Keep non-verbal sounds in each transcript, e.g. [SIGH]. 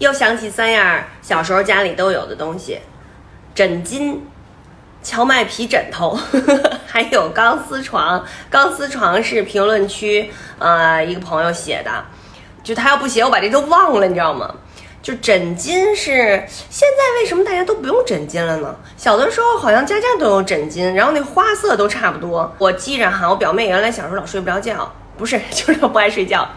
又想起三样小时候家里都有的东西：枕巾、荞麦皮枕头，[LAUGHS] 还有钢丝床。钢丝床是评论区呃一个朋友写的，就他要不写，我把这都忘了，你知道吗？就枕巾是现在为什么大家都不用枕巾了呢？小的时候好像家家都有枕巾，然后那花色都差不多。我记着哈，我表妹原来小时候老睡不着觉，不是 [LAUGHS] 就是不爱睡觉，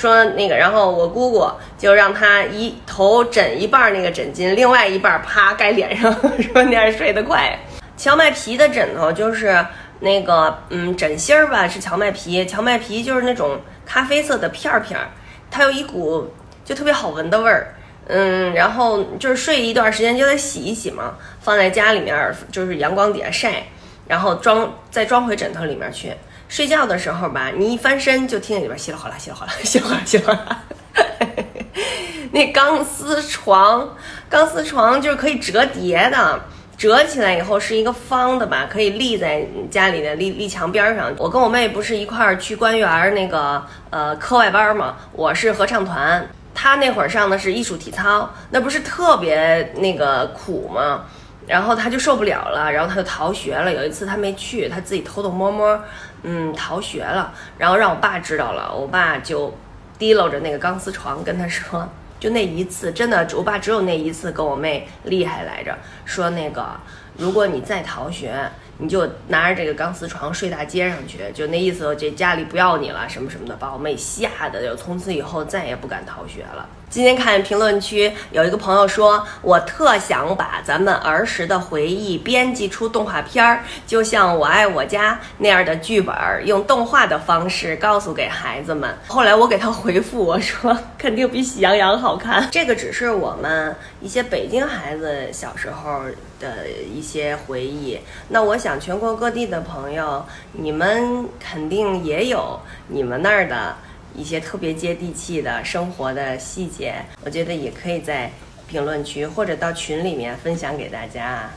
说那个，然后我姑姑就让她一头枕一半那个枕巾，另外一半啪盖脸上，说那样睡得快。荞麦皮的枕头就是那个嗯枕芯儿吧，是荞麦皮，荞麦皮就是那种咖啡色的片儿片儿，它有一股就特别好闻的味儿。嗯，然后就是睡一段时间就得洗一洗嘛，放在家里面就是阳光底下晒，然后装再装回枕头里面去。睡觉的时候吧，你一翻身就听见里边稀里哗啦、稀里哗啦、[LAUGHS] 稀里哗啦、稀里哗啦。[LAUGHS] 那钢丝床，钢丝床就是可以折叠的，折起来以后是一个方的吧，可以立在家里的立立墙边儿上。我跟我妹不是一块儿去官园那个呃课外班嘛，我是合唱团。她那会儿上的是艺术体操，那不是特别那个苦吗？然后他就受不了了，然后他就逃学了。有一次他没去，他自己偷偷摸摸，嗯，逃学了。然后让我爸知道了，我爸就提溜着那个钢丝床跟他说，就那一次，真的，我爸只有那一次跟我妹厉害来着，说那个如果你再逃学。你就拿着这个钢丝床睡大街上去，就那意思，这家里不要你了，什么什么的，把我妹吓得就从此以后再也不敢逃学了。今天看评论区有一个朋友说，我特想把咱们儿时的回忆编辑出动画片儿，就像《我爱我家》那样的剧本，用动画的方式告诉给孩子们。后来我给他回复我说，肯定比《喜羊羊》好看。这个只是我们一些北京孩子小时候的一些回忆。那我想全国各地的朋友，你们肯定也有你们那儿的。一些特别接地气的生活的细节，我觉得也可以在评论区或者到群里面分享给大家。